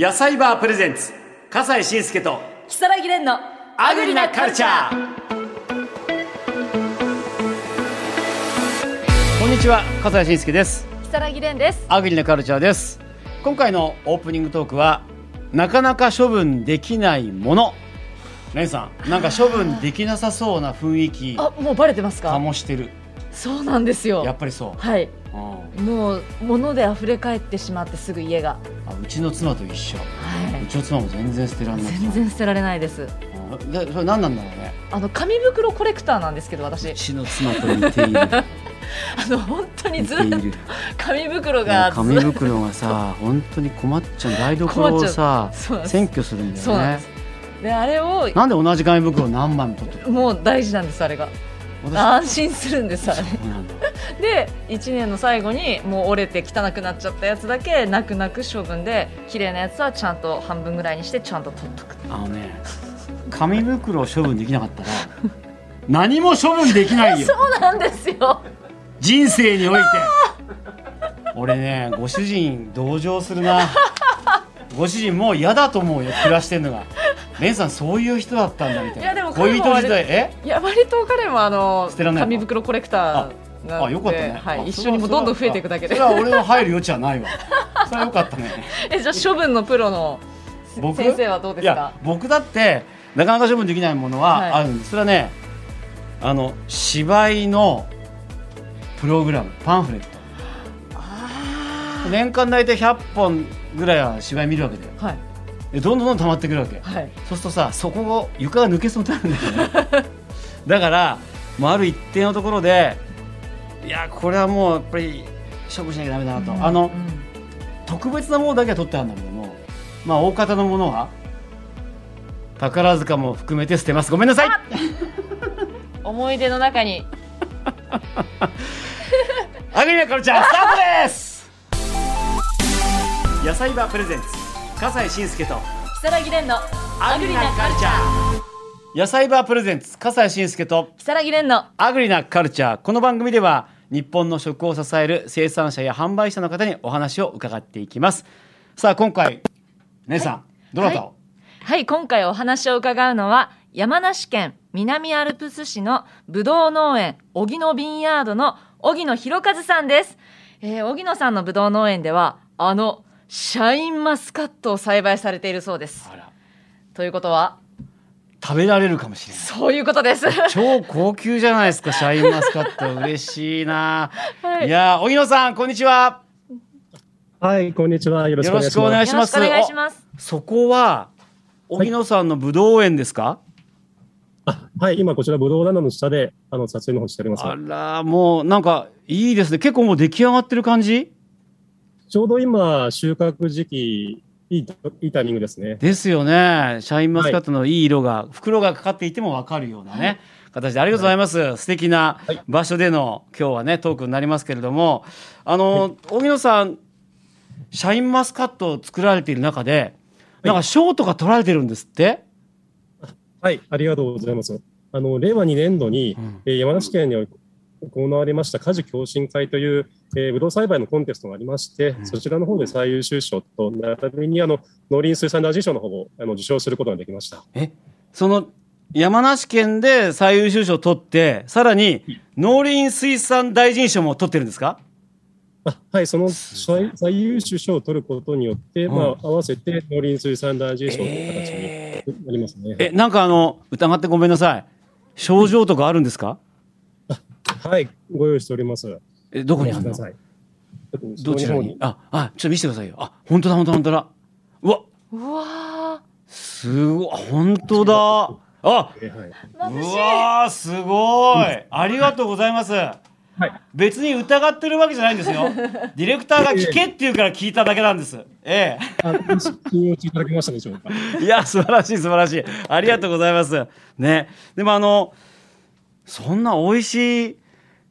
野菜バープレゼンツ笠西慎介と如月蓮のアグリなカルチャー。こんにちは笠西慎介です。如月蓮です。アグリなカルチャーです。今回のオープニングトークはなかなか処分できないもの。レンさんなんか処分できなさそうな雰囲気あもうバレてますか？醸してる。そうなんですよ。やっぱりそう、はい。うんもう物で溢れ返ってしまってすぐ家が。あうちの妻と一緒。はうちの妻も全然捨てられいない全然捨てられないです。うんでそれ何なんだろうね。あの紙袋コレクターなんですけどう私ちの妻と似ている。あの本当に似ずっと紙袋もがう紙袋がさ本当に困っちゃう。台所をさ占拠するんだよね。であれをなんで同じ紙袋を何枚も取ってるもう大事なんですあれが。私安心するんですあれ。で1年の最後にもう折れて汚くなっちゃったやつだけ泣く泣く処分で綺麗なやつはちゃんと半分ぐらいにしてちゃんと取っとく。あのね紙袋を処分できなかったら何も処分できないよ。そうなんですよ。人生において。俺ねご主人同情するな。ご主人もう嫌だと思うよ暮らしてんのがレンさんそういう人だったんだみたいな。いやでも恋人時代？え？いや割と彼もあの紙袋コレクターがあよかったね、はい、あ一緒にもうどんどん増えていくだけで。それは俺の入る余地はないわ。それはよかったね。えじゃあ処分のプロの僕？先生はどうですか？僕だってなかなか処分できないものははい。あるんです、それはねあの芝居のプログラムパンフレット。あ年間大体100本ぐらいは芝居見るわけだよ。ーはい。でどんどんどんどん溜まってくるわけ。はい。そうするとさそこを床が抜けそうになるんだよね。だからもうある一定のところでいやこれはもうやっぱり処分しなきゃダメだなと、あのうん。特別なものだけは取ってあるんだけどもまあ大方のものは宝塚も含めて捨てます。ごめんなさい。思い出の中に。アグリなカルチャースタートです。野菜バープレゼンツ笠西慎介と如月蓮のアグリなカルチャー。野菜バープレゼンツ笠西慎介と如月蓮のアグリなカルチャー。この番組では日本の食を支える生産者や販売者の方にお話を伺っていきます。さあ今回姉さん、どなたを、はい、今回お話を伺うのは、山梨県南アルプス市のぶどう農園、荻野ビンヤードの荻野博和さんです。えー、荻野さんのぶどう農園では、あの、シャインマスカットを栽培されているそうです。あらということは、食べられるかもしれないそういうことです。超高級じゃないですか シャインマスカット嬉しいな、はいい、やー荻野さんこんにちははい、こんにちは。よろしくお願いします。お願いします。そこは荻野さんのぶどう園ですか、あはい、今こちらブドウランドの下であの撮影の方しております。あらもうなんかいいですね結構もう出来上がってる感じ？ちょうど今収穫時期いいいいタイミングですね。ですよね。シャインマスカットのいい色が、袋がかかっていても分かるようなね、形でありがとうございます、素敵なはい。場所での今日はねトークになりますけれどもあの、荻野さんシャインマスカットを作られている中でなんか賞とか取られてるんですって、はい、ありがとうございます。あの令和2年度に、うん。えー山梨県に行われました果樹共進会という、えー、ブドウ栽培のコンテストがありまして、ん。そちらの方で最優秀賞と並びにあの農林水産大臣賞の方をあの受賞することができました。えその山梨県で最優秀賞を取ってさらに農林水産大臣賞も取ってるんですか？あはい、その最最優秀賞を取ることによって、うん。まあ、合わせて農林水産大臣賞という形になりますね。えなんかあの疑ってごめんなさい。症状とかあるんですか？はい、ご用意しております。えどこにあるの？どちらに？ああちょっと見せてくださいよ。あ本当だ本当だ本当だ。うわ。うわすごい本当だ。あうい。わーすごい。ありがとうございます。はい、別に疑ってるわけじゃないんですよ。ディレクターが聞けって言うから聞いただけなんです。えあ信用していただけましたでしょうか？えいや素晴らしい素晴らしい。ありがとうございます。ね。でもあのそんな美味しい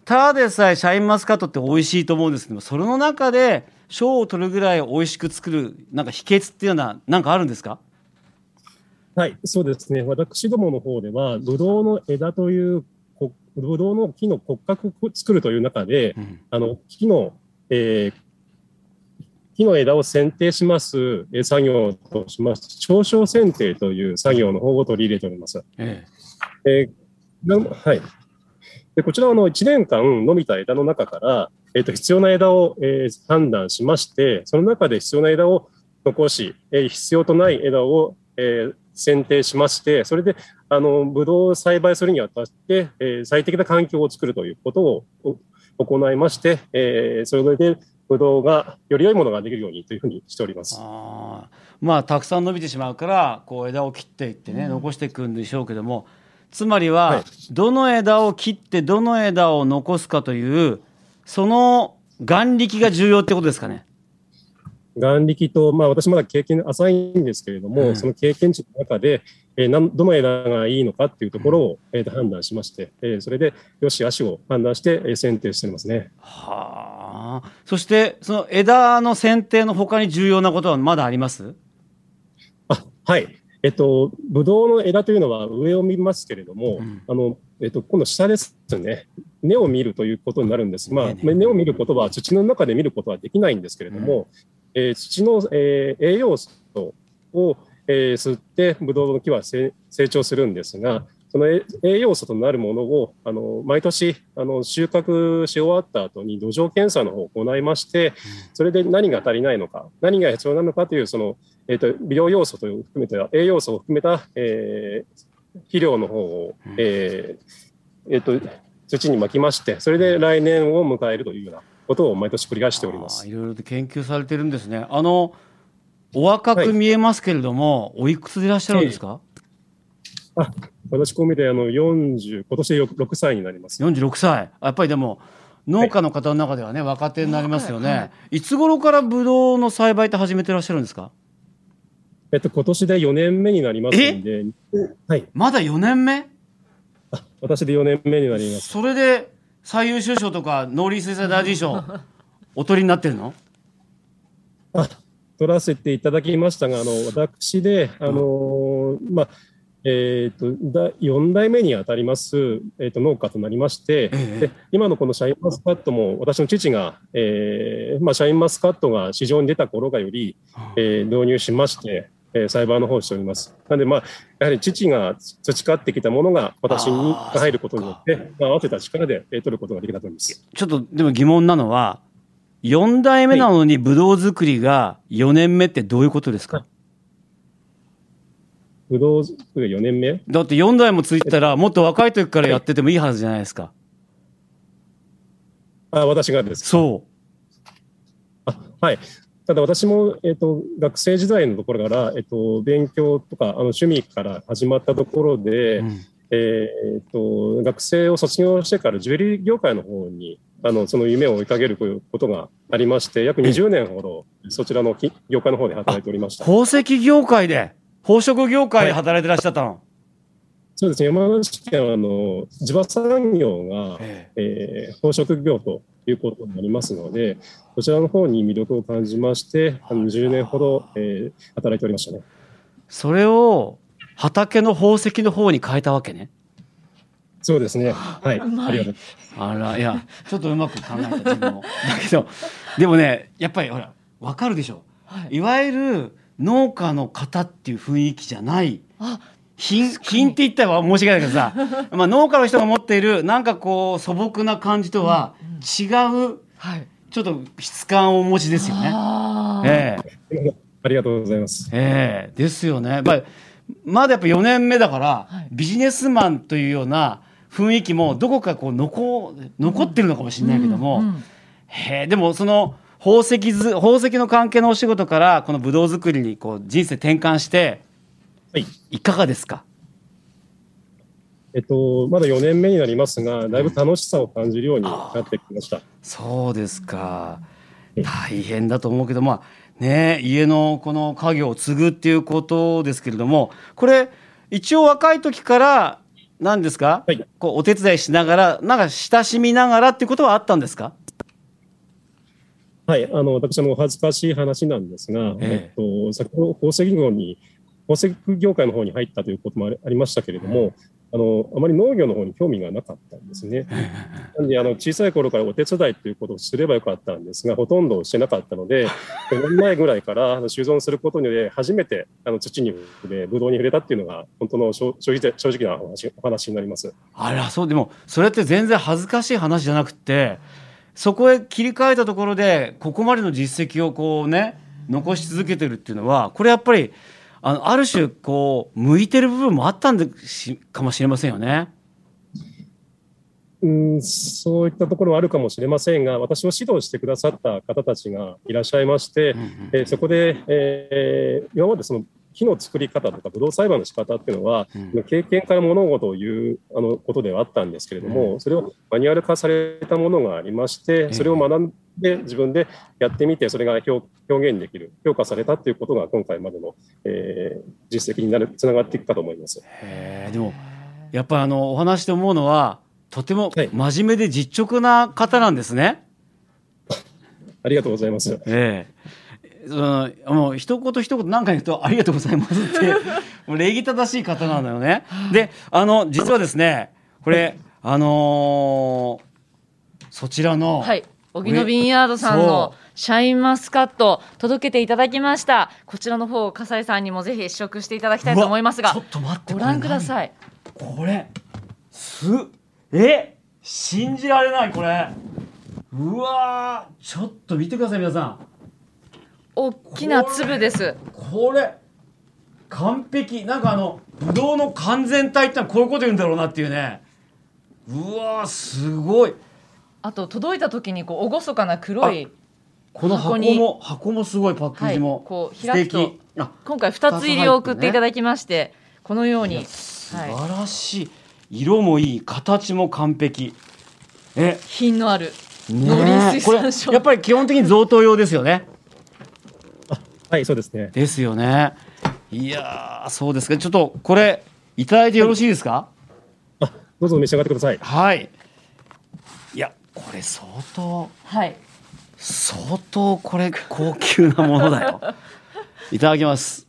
ただでさえシャインマスカットって美味しいと思うんですけどもそれの中で賞を取るぐらい美味しく作るなんか秘訣っていうのは何かあるんですか？はい、そうですね。私どもの方では、ブドウの枝という、こブドウの木の骨格を作るという中で、うんあの木の、えー木の枝を剪定しますえー作業としまして、長小剪定という作業の方を取り入れております。ええーなはい。で、こちらはあの1年間伸びた枝の中から、えっ、と、必要な枝を、えー判断しまして、その中で必要な枝を残し、えー必要とない枝を、えー選定しまして、それで、あの、ブドウを栽培するにあたって、えー最適な環境を作るということをお行いまして、えーそれで、ブドウがより良いものができるようにというふうにしております。あーまあたくさん伸びてしまうからこう枝を切っていってね、残していくんでしょうけどもつまりは、はいどの枝を切ってどの枝を残すかというその眼力が重要ってことですかね。眼力と、まあ、私まだ経験浅いんですけれども、うんその経験値の中で、えーどの枝がいいのかっていうところを、えーと判断しまして、えーそれでよし、足を判断して、えー選定してますね。はあそしてその枝の剪定の他に重要なことはまだあります？あはい。えっと、ブドウの枝というのは上を見ますけれども、うんあの、えっと、今度下ですね。根を見るということになるんです。まあ、根を見ることは土の中で見ることはできないんですけれども、えー土の、えー栄養素を、えー吸ってブドウの木は成成長するんですが、そのえ栄養素となるものをあの毎年あの収穫し終わった後に土壌検査の方を行いまして、それで何が足りないのか、何が必要なのかというその、えー、と微量要素という含めた栄養素を含めた、えー肥料の方を、えーえーと土にまきまして、それで来年を迎えるというようなことを毎年繰り返しております。いろいろと研究されてるんですね。あのお若く見えますけれども、おいくつでいらっしゃるんですか、あ 私、こう見てあの40、今年で6歳になります。46歳。やっぱりでも農家の方の中ではね若手になりますよね、、はいつ頃からブドウの栽培って始めてらっしゃるんですか？えっと、今年で4年目になりますんで、はい、まだ4年目？私で4年目になります。それで最優秀賞とか農林水産大臣賞 お取りになってるの？あ取らせていただきましたが、あの私で、あのまあえー、とだ4代目にあたります、えー、と農家となりまして、ええ。で今のこのシャインマスカットも、私の父が、えーまあ、シャインマスカットが市場に出た頃がより、えー導入しまして、えー栽培の方をしております。なので、まあ、やはり父が培ってきたものが私に入ることによって、まあ、合わせた力で、えー取ることができたと思います。ちょっとでも疑問なのは4代目なのにブドウ作りが4年目ってどういうことですか？ぶどう作り4年目？だって4代もついてたらもっと若い時からやっててもいいはずじゃないですか。あ私がですか？そあはい。ただ私も、えっと学生時代のところから、えっと勉強とかあの趣味から始まったところで、う、うん。えーっと学生を卒業してからジュエリー業界の方にあのその夢を追いかけることがありまして約20年ほどそちらのき業界の方で働いておりました。宝石業界で？宝飾業界で働いてらっしゃったの、そうですね。山梨県はあの地場産業が、ええ。ー宝飾業ということになりますのでそちらの方に魅力を感じましてあの10年ほど、えー働いておりましたね。それを畑の宝石の方に変えたわけね？そうですね。はい。ありがとうございます。あらいやちょっとうまく考えた自分も。だけどでもねやっぱりほら分かるでしょ？はい。いわゆる農家の方っていう雰囲気じゃない。あ品品って言ったら申し訳ないけどさ まあ農家の人が持っているなんかこう素朴な感じとは違うはい。ちょっと質感をお持ちですよね。あー。ええ。ありがとうございます。ええですよね。まあ、まだやっぱ4年目だから、はい。ビジネスマンというような雰囲気もどこかこう残残ってるのかもしれないけども、うんうん。へえでもその宝石ず宝石の関係のお仕事からこのブドウ作りにこう人生転換してはい。いかがですか？えっと、まだ4年目になりますが、だいぶ楽しさを感じるようになってきました。そうですか。うん。大変だと思うけどまあね家のこの家業を継ぐっていうことですけれどもこれ一応若い時から何ですか、はい。こうお手伝いしながらなんか親しみながらっていうことはあったんですか？はい。あの、私もお恥ずかしい話なんですが、えええっと、先ほど宝石業に、宝石業界の方に入ったということもありましたけれども、あのあまり農業の方に興味がなかったんですね。なんであの小さい頃からお手伝いということをすればよかったんですが、ほとんどしてなかったので、5年前ぐらいから収存することによって、初めてあの土に触れ、ブドウに触れたっていうのが、本当の正正直正直なお話お話になります。あらそうでもそれって全然恥ずかしい話じゃなくてそこへ切り替えたところでここまでの実績をこうね残し続けてるっていうのはこれやっぱりあのある種こう向いてる部分もあったんでしかもしれませんよね。うん、そういったところはあるかもしれませんが、私を指導してくださった方たちがいらっしゃいまして、えーそこで、えー今までその木の作り方とかブドウ栽培の仕方っていうのは、経験から物事を言うあのことではあったんですけれども、それをマニュアル化されたものがありまして、それを学んで自分でやってみて、それが表表現できる、評価されたっていうことが今回までの、えー実績になるつながっていくかと思います。でもやっぱりあのお話で思うのはとてもはい真面目で実直な方なんですね。ありがとうございます。ええそのもう一言一言何回言うと「ありがとうございます」って もう礼儀正しい方なのよね。であの実はですねこれあのーそちらの、はい。荻野ビンヤードさんのシャインマスカット届けていただきました。こちらの方、笠井さんにもぜひ試食していただきたいと思いますがちょっ、と待ってご覧ください。これすえ？信じられないこれうわーちょっと見てください皆さん大きな粒です。これ完璧。なんかあのブドウの完全体ってのはこういうこと言うんだろうなっていうね。うわーすごい。あと届いた時にこう厳かな黒いこの箱も箱もすごいパッケージも、はいこう素開くと今回2つ入りを送っていただきまして、このように素晴らしい、色もいい形も完璧。え。品のあるねやっぱり基本的に贈答用ですよねはい、そうですね。ですよね。いやーそうですか。ちょっとこれいただいてよろしいですか？あ、どうぞ召し上がってください。はい。いやこれ相当はい。相当これ高級なものだよ。いただきます。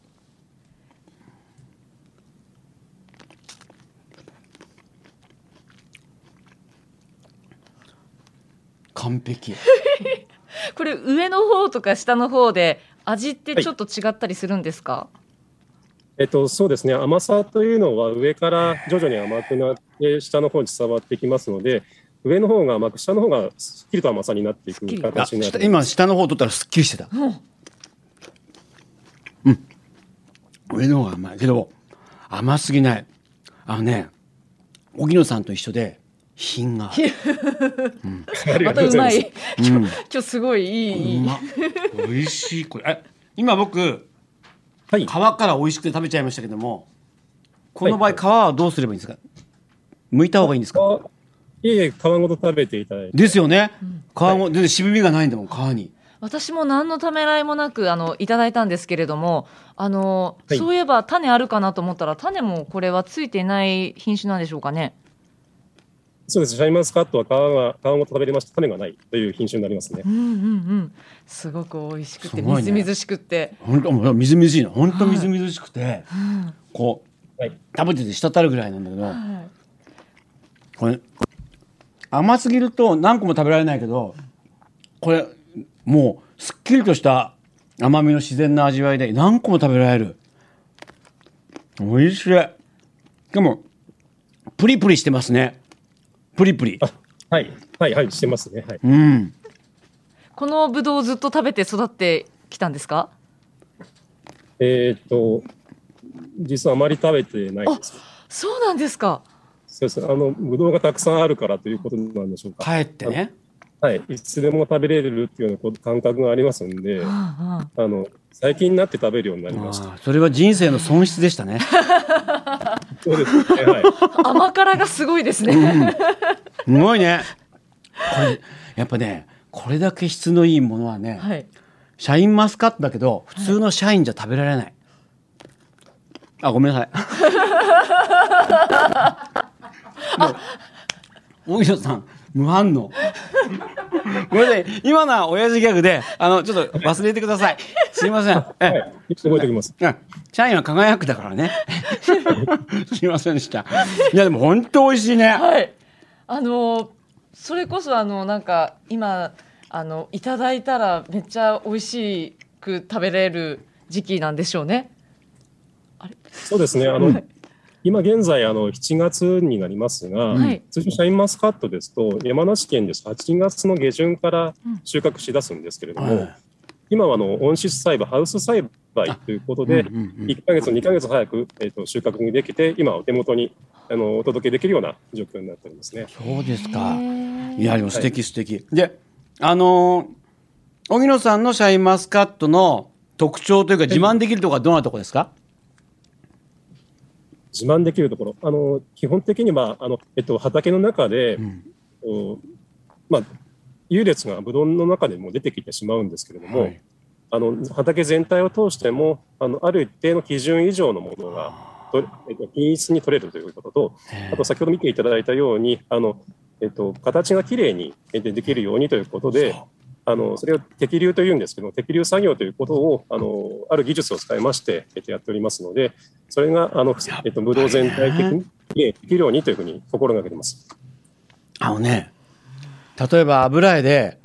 完璧。これ上の方とか下の方で味ってちょっと違ったりするんですか、えっと、そうですね。甘さというのは上から徐々に甘くなって下の方に伝わってきますので、上の方が甘く、下の方がすっきりと甘さになっていく形になって下今下の方取ったらすっきりしてた。うん。うん。上の方が甘い。けど甘すぎない。あのね荻野さんと一緒で品が。うございます。たうまい、うん。今日すごいいい。美味しい。これえ今僕はい。皮。から美味しくて食べちゃいましたけどもこの場合皮はどうすればいいんですか？剥いた方がいいんですか？あいえいえ、皮ごと食べていただいて。ですよね。皮も全然渋みがないんだもん皮に。私も何のためらいもなくあのいただいたんですけれどもあの、はい。そういえば種あるかなと思ったら種もこれはついていない品種なんでしょうかねそうです。シャインマスカットは皮が、皮ごと食べれました。種がないという品種になりますね。う。んうんうん。すごく美味しくてね。みずみずしくって、本当みずみずしいの。本当みずみずしくて、うん。こうはい。食べてて滴るぐらいなんだけどはい。これ甘すぎると何個も食べられないけどこれもうすっきりとした甘みの自然な味わいで何個も食べられる。美味しい。しかもプリプリしてますねプリプリあ、はい。はい、はい、してますね。はい。うんこのぶどうをずっと食べて育ってきたんですか？えーっと、実はあまり食べてないです。そうなんですかそうです。あの、ぶどうがたくさんあるからということなんでしょうか。帰ってねはい。いつでも食べれるっていうような感覚がありますんで、うんあうんの、最近になって食べるようになりました。それは人生の損失でしたね そうですね。はい。甘辛がすごいですね、すごいねこれやっぱねこれだけ質のいいものはね、はいシャインマスカットだけど普通のシャインじゃ食べられない。あごめんなさい。あ荻野さん無反応 ごめんなさい。今のは親父ギャグであのちょっと忘れてください。すいません。え はい、覚えておきます。うん。社員は輝くだからね。すいませんでした。いやでも本当美味しいね。はい。あのそれこそあのなんか今あのいただいたらめっちゃ美味しく食べれる時期なんでしょうね。そうですね。あの、今現在、あの、7月になりますが、はい。通常シャインマスカットですと、山梨県です8月の下旬から収穫し出すんですけれども、はい。今はあの温室栽培、ハウス栽培ということで、うんうんうん1ヶ月、2ヶ月早く、えー、と収穫できて、今お手元にあのお届けできるような状況になっておりますね。そうですか。いやでも素敵素敵、であのー荻野さんのシャインマスカットの特徴というか自慢できるところはどんなところですか、自慢できるところ、あの基本的にはあの、えっと、畑の中で、ん。おまあ、優劣がブドウの中でも出てきてしまうんですけれども、はい。あの畑全体を通してもあのある一定の基準以上のものがとえっと、品質に取れるということと、あと先ほど見ていただいたように、あのえっと、形がきれいにえっとできるようにということで、あのそれを適流というんですけど、適流作業ということをあのある技術を使いまして、えっと、やっておりますので、それがあの、えっと、ブドウ全体的にできるようにというふうに心がけています。あのね例えば油絵で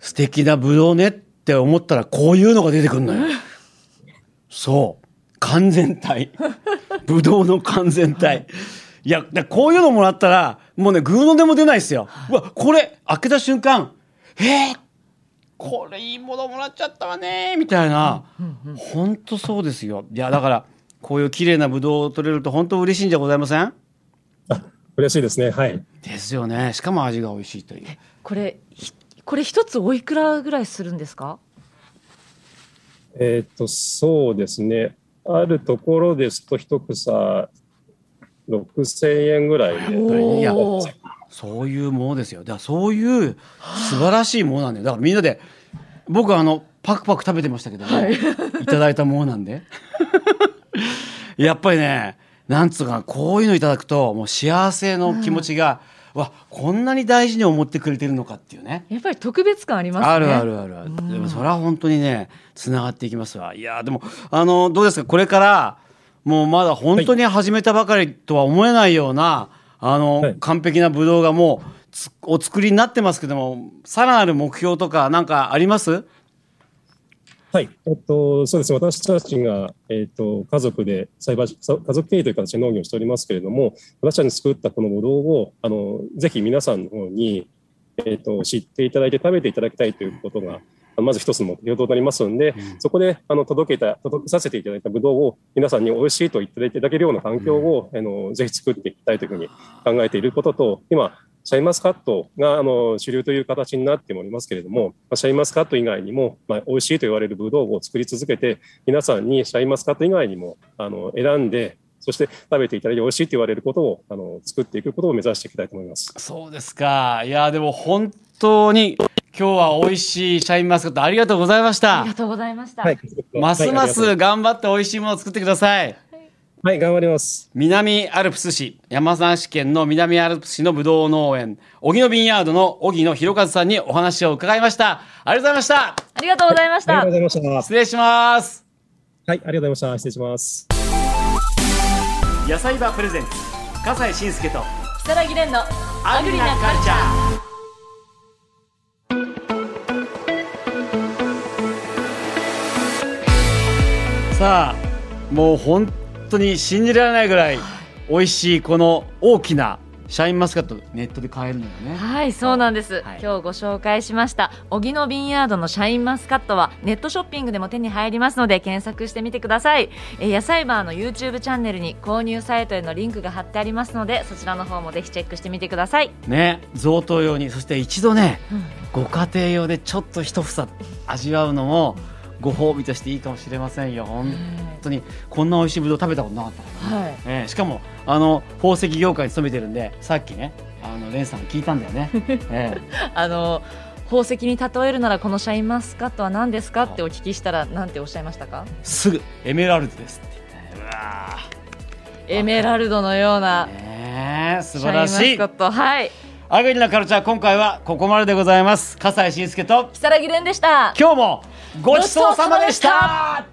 素敵なブドウねって思ったらこういうのが出てくるのよ。そう。完全体。ブドウの完全体。いやだこういうのもらったらもうねグーのでも出ないですよ。うわこれ開けた瞬間えー、これいいものもらっちゃったわねみたいな本当そうですよいやだからこういう綺麗なブドウを取れると本当嬉しいんじゃございません？嬉しいですね。はい。ですよねしかも味が美味しいというこれひこれ一つおいくらぐらいするんですか？えっと、そうですね。あるところですと、一房6000円ぐらいで。そういうものですよ。だからそういう素晴らしいものなんだよ。だからみんなで、僕はあの、パクパク食べてましたけどね、い、ただいたものなんで。やっぱりね、なんつうか、こういうのいただくと、もう幸せの気持ちが、わ、こんなに大事に思ってくれてるのかっていうね。やっぱり特別感ありますね。あるあるあるある。でもそれは本当にね、つながっていきますわ。いやーでも、あの、どうですか、これから、もうまだ本当に始めたばかりとは思えないような、あの、はい。完璧なブドウがもうつ、お作りになってますけども、さらなる目標とかなんかあります？はい、えっと、そうです。ね、私たちが、えっと、家族で栽培し、家族経営という形で農業をしておりますけれども、私たちに作ったこのブドウを、あの、ぜひ皆さんの方に、えっと、知っていただいて食べていただきたいということが、まず一つの目標となりますので、そこで、あの、届けた、届けさせていただいたブドウを皆さんに美味しいと言っていただけるような環境を、あの、ぜひ作っていきたいというふうに考えていることと、今、シャインマスカットがあの主流という形になっておりますけれども、まあシャインマスカット以外にも、まあ、美味しいと言われるブドウを作り続けて、皆さんにシャインマスカット以外にもあの選んで、そして食べていただいて美味しいと言われることをあの作っていくことを目指していきたいと思います。そうですか。いやーでも本当に今日は美味しいシャインマスカットありがとうございましたありが。とうございました。はい、ますまはいありがとうす頑張って美味しいものを作ってください。はい、頑張ります。南アルプス市山梨県の南アルプス市のぶどう農園荻野ビンヤードの荻野博和さんにお話を伺いましたありがとうございましたありがとうございましたありがとう。ございました。失礼しますはい、ありがとうございました。失礼します。野菜場プレゼンツ笠西慎介と木更木蓮のアグリなカルチャー。さあもう本当に信じられないぐらい美味しいこの大きなシャインマスカットネットで買えるのよね。はい、そうなんです、はい。今日ご紹介しました。荻野ビンヤードのシャインマスカットはネットショッピングでも手に入りますので検索してみてください。えー野菜バーの YouTube チャンネルに購入サイトへのリンクが貼ってありますのでそちらの方もぜひチェックしてみてください、ね贈答用にそして一度ねうん。ご家庭用でちょっと一房味わうのもご褒美としていいかもしれませんよ。本当にこんな美味しいぶどう食べたことなかったはい。えーしかもあの宝石業界に勤めてるんでさっきねあのレンさんに聞いたんだよね、えあの宝石に例えるならこのシャインマスカットは何ですか？ってお聞きしたら何ておっしゃいましたか？ーすぐエメラルドですって。言ってねうわエメラルドのようなーねえ素シャインマ晴らしいスカット。はい。アグリなカルチャー今回はここまででございます。笠西慎介と如月蓮でした。今日もごちそうさまでした。